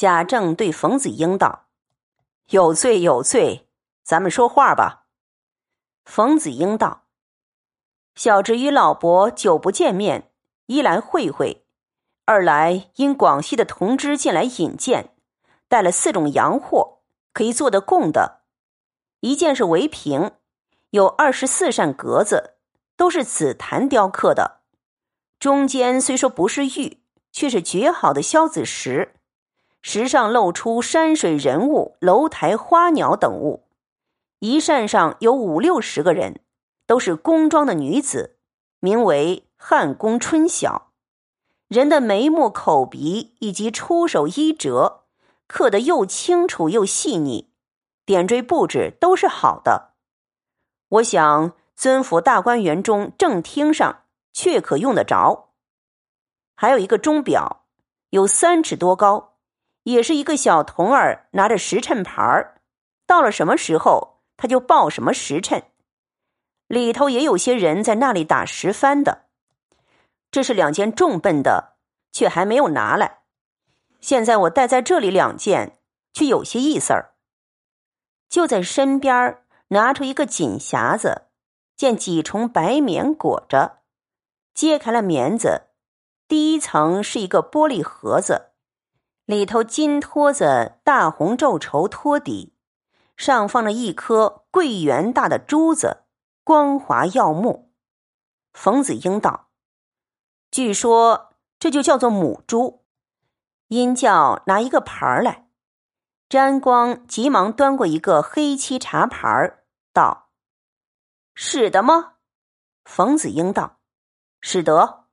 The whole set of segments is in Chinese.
贾政对冯子英道：“有罪有罪，咱们说话吧。”冯子英道：“小侄与老伯久不见面，一来会会，二来因广西的同知进来引荐，带了四种洋货，可以做的供的。一件是围屏，有二十四扇格子，都是紫檀雕刻的，中间虽说不是玉，却是绝好的萧子石。”石上露出山水人物、楼台花鸟等物，一扇上有五六十个人，都是宫装的女子，名为汉宫春晓。人的眉目、口鼻以及出手衣褶，刻得又清楚又细腻，点缀布置都是好的。我想尊府大观园中正厅上确可用得着。还有一个钟表，有三尺多高。也是一个小童儿拿着时辰牌儿，到了什么时候他就报什么时辰。里头也有些人在那里打十番的。这是两件重笨的，却还没有拿来。现在我带在这里两件，却有些意思儿。就在身边拿出一个锦匣子，见几重白棉裹着，揭开了棉子，第一层是一个玻璃盒子。里头金托子大红皱绸托底，上放着一颗桂圆大的珠子，光滑耀目。冯子英道：“据说这就叫做母珠。”因叫拿一个盘儿来，沾光急忙端过一个黑漆茶盘儿，道：“使得吗？”冯子英道：“使得。”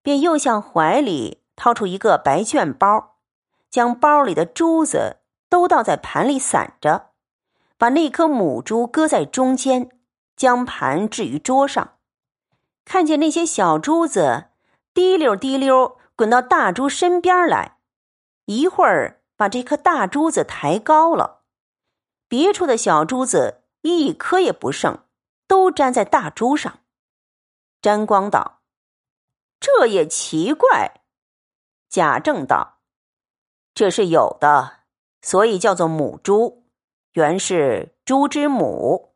便又向怀里掏出一个白绢包。将包里的珠子都倒在盘里散着，把那颗母珠搁在中间，将盘置于桌上。看见那些小珠子滴溜滴溜滚到大珠身边来，一会儿把这颗大珠子抬高了，别处的小珠子一颗也不剩，都粘在大珠上。沾光道：“这也奇怪。”贾政道。这是有的，所以叫做母猪，原是猪之母。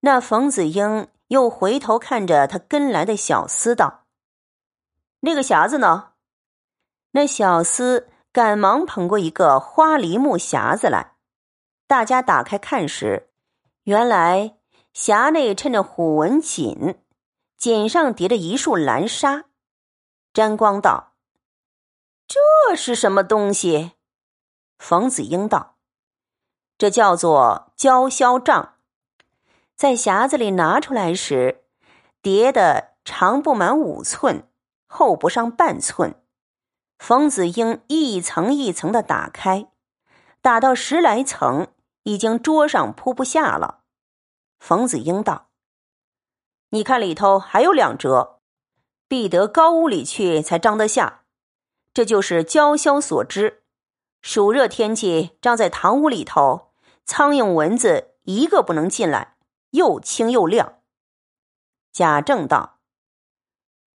那冯子英又回头看着他跟来的小厮道：“那个匣子呢？”那小厮赶忙捧过一个花梨木匣子来，大家打开看时，原来匣内衬着虎纹锦，锦上叠着一束蓝纱。沾光道。这是什么东西？冯子英道：“这叫做娇绡帐，在匣子里拿出来时，叠的长不满五寸，厚不上半寸。冯子英一层一层的打开，打到十来层，已经桌上铺不下了。冯子英道：‘你看里头还有两折，必得高屋里去才装得下。’”这就是娇绡所知，暑热天气张在堂屋里头，苍蝇蚊子一个不能进来，又清又亮。贾政道：“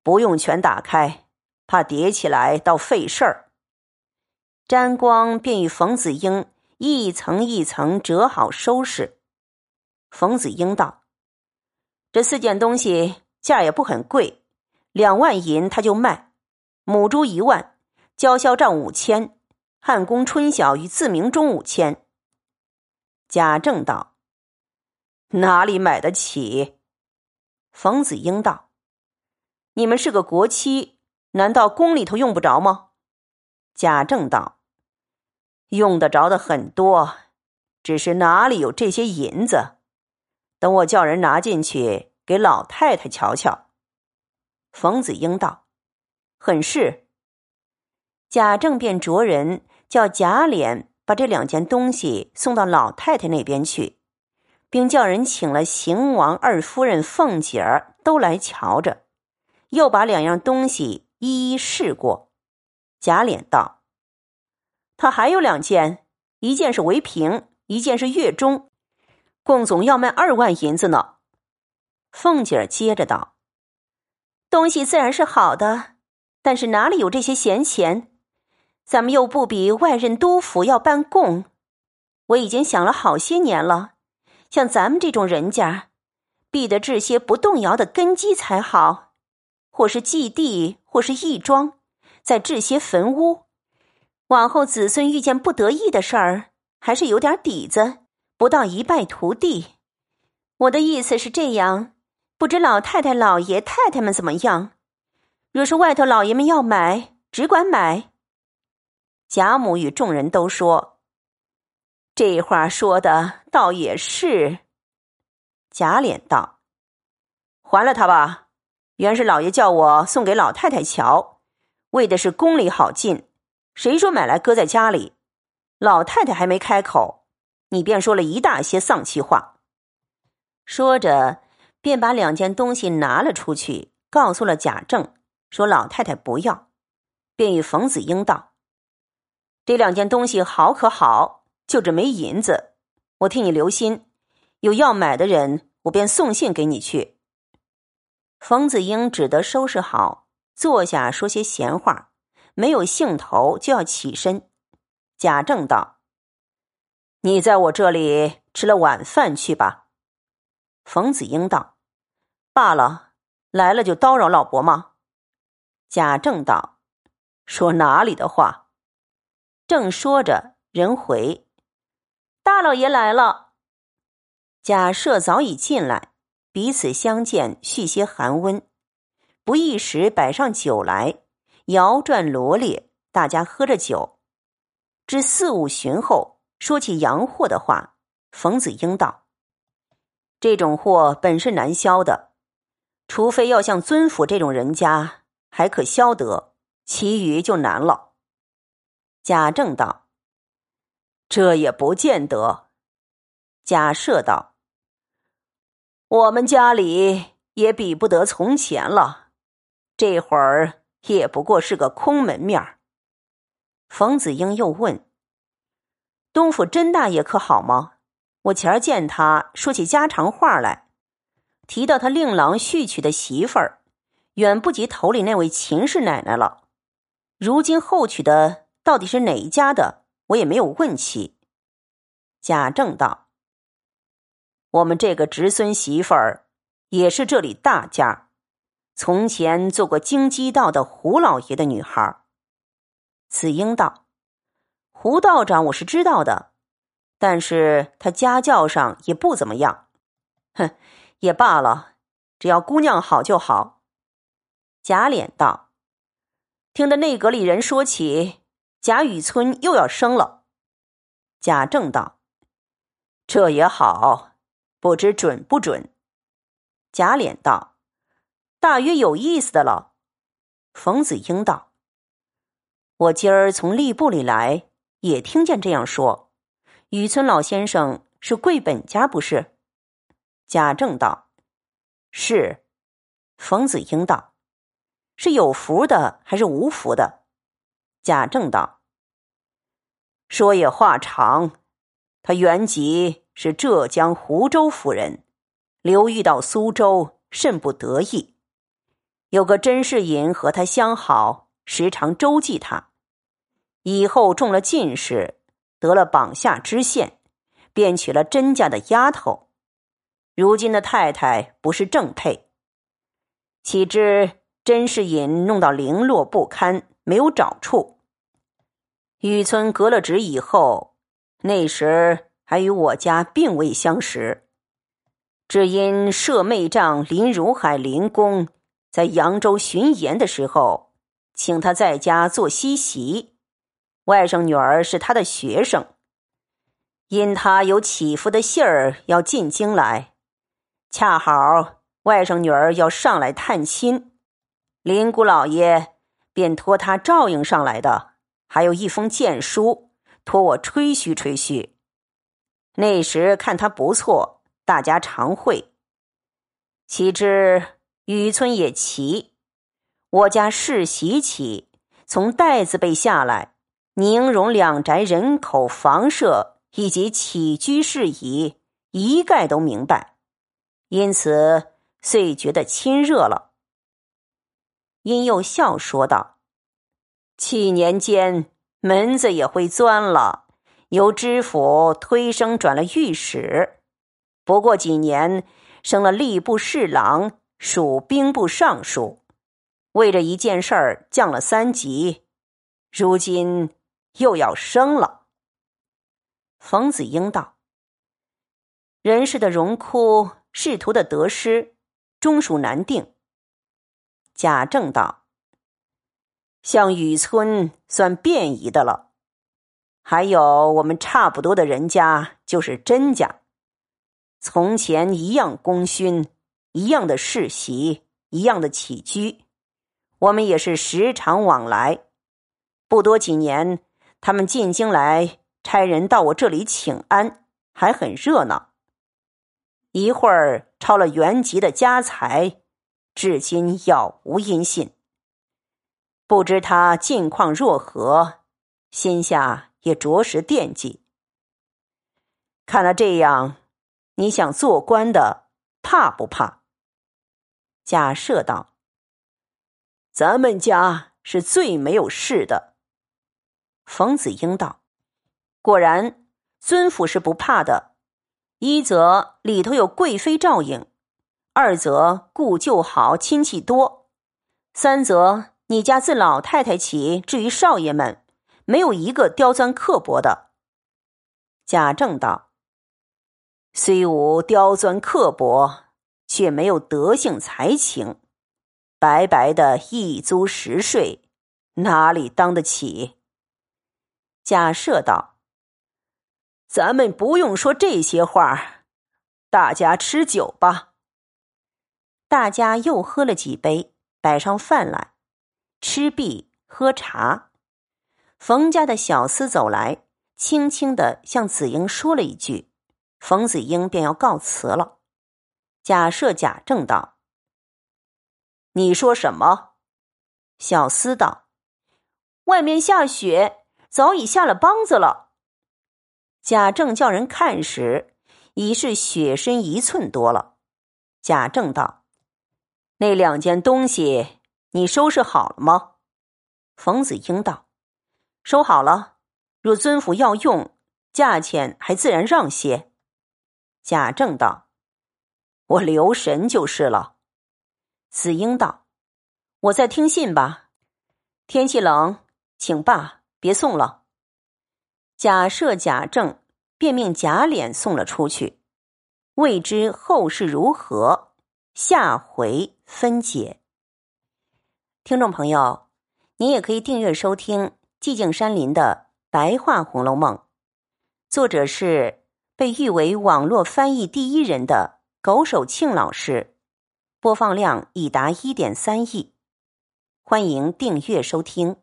不用全打开，怕叠起来倒费事儿。”沾光便与冯子英一层一层折好收拾。冯子英道：“这四件东西价也不很贵，两万银他就卖，母猪一万。”娇绡帐五千，汉宫春晓与自鸣钟五千。贾政道：“哪里买得起？”冯子英道：“你们是个国戚，难道宫里头用不着吗？”贾政道：“用得着的很多，只是哪里有这些银子？等我叫人拿进去给老太太瞧瞧。”冯子英道：“很是。”贾政便着人叫贾琏把这两件东西送到老太太那边去，并叫人请了邢王二夫人凤姐儿都来瞧着，又把两样东西一一试过。贾琏道：“他还有两件，一件是围屏，一件是月钟，共总要卖二万银子呢。”凤姐儿接着道：“东西自然是好的，但是哪里有这些闲钱？”咱们又不比外任督府要办贡。我已经想了好些年了，像咱们这种人家，必得置些不动摇的根基才好，或是祭地，或是义庄，再置些坟屋。往后子孙遇见不得意的事儿，还是有点底子，不到一败涂地。我的意思是这样，不知老太太、老爷太太们怎么样？若是外头老爷们要买，只管买。贾母与众人都说：“这话说的倒也是。”贾琏道：“还了他吧，原是老爷叫我送给老太太瞧，为的是宫里好进。”谁说买来搁在家里？老太太还没开口，你便说了一大些丧气话。说着，便把两件东西拿了出去，告诉了贾政，说老太太不要，便与冯子英道：“这两件东西好可好，就这没银子，我替你留心，有要买的人，我便送信给你去。”冯子英只得收拾好，坐下说些闲话。没有兴头就要起身，贾政道：“你在我这里吃了晚饭去吧。”冯子英道：“罢了，来了就叨扰老伯吗？”贾政道：“说哪里的话？”正说着，人回：“大老爷来了。”贾赦早已进来，彼此相见，续些寒温，不一时摆上酒来。摇转罗列，大家喝着酒，至四五旬后，说起洋货的话，冯子英道：“这种货本是难销的，除非要像尊府这种人家，还可销得，其余就难了。”贾政道：“这也不见得。”贾赦道：“我们家里也比不得从前了，这会儿。”也不过是个空门面儿。冯子英又问：“东府甄大爷可好吗？我前儿见他说起家常话来，提到他令郎续娶的媳妇儿，远不及头里那位秦氏奶奶了。如今后娶的到底是哪一家的，我也没有问起。”贾政道：“我们这个侄孙媳妇儿，也是这里大家。”从前做过京畿道的胡老爷的女孩，紫英道：“胡道长我是知道的，但是他家教上也不怎么样。哼，也罢了，只要姑娘好就好。”贾琏道：“听得内阁里人说起，贾雨村又要生了。”贾政道：“这也好，不知准不准。”贾琏道。大约有意思的了，冯子英道：“我今儿从吏部里来，也听见这样说。雨村老先生是贵本家，不是？”贾政道：“是。”冯子英道：“是有福的还是无福的？”贾政道：“说也话长，他原籍是浙江湖州府人，流寓到苏州，甚不得意。”有个甄士隐和他相好，时常周济他。以后中了进士，得了榜下知县，便娶了甄家的丫头。如今的太太不是正配。岂知甄士隐弄到零落不堪，没有找处。雨村革了职以后，那时还与我家并未相识，只因舍妹丈林如海林公。在扬州巡盐的时候，请他在家做西席。外甥女儿是他的学生，因他有祈福的信儿要进京来，恰好外甥女儿要上来探亲，林姑老爷便托他照应上来的，还有一封荐书，托我吹嘘吹嘘。那时看他不错，大家常会。岂知。雨村也奇，我家世袭起，从袋子被下来，宁荣两宅人口、房舍以及起居事宜，一概都明白，因此遂觉得亲热了。因又笑说道：“七年间门子也会钻了，由知府推升转了御史，不过几年升了吏部侍郎，属兵部尚书，为这一件事儿降了三级，如今又要升了。冯子英道：“人世的荣枯，仕途的得失，终属难定。”贾政道。像雨村算便宜的了，还有我们差不多的人家就是甄家，从前一样功勋，一样的世袭，一样的起居，我们也是时常往来。不多几年，他们进京来差人到我这里请安，还很热闹。一会儿抄了原籍的家财，至今杳无音信。不知他近况若何，心下也着实惦记。看了这样，你想做官的怕不怕？贾赦道：“咱们家是最没有事的。”冯子英道：“果然，尊府是不怕的。一则里头有贵妃照应，二则故旧好，亲戚多，三则……”你家自老太太起，至于少爷们，没有一个刁钻刻薄的。贾政道：“虽无刁钻刻薄，却没有德性才情，白白的一租十税，哪里当得起？”贾赦道：“咱们不用说这些话，大家吃酒吧。”大家又喝了几杯，摆上饭来。吃毕喝茶，冯家的小厮走来，轻轻的向子英说了一句，冯子英便要告辞了。假设贾政道：“你说什么？”小厮道：“外面下雪，早已下了梆子了。”贾政叫人看时，已是雪深一寸多了。贾政道：“那两件东西。”你收拾好了吗？冯子英道：“收好了。若尊府要用，价钱还自然让些。”贾政道：“我留神就是了。”子英道：“我在听信吧。天气冷，请罢，别送了。”假设、贾政便命贾琏送了出去。未知后事如何，下回分解。听众朋友，您也可以订阅收听寂静山林的白话《红楼梦》，作者是被誉为网络翻译第一人的狗守庆老师，播放量已达一点三亿，欢迎订阅收听。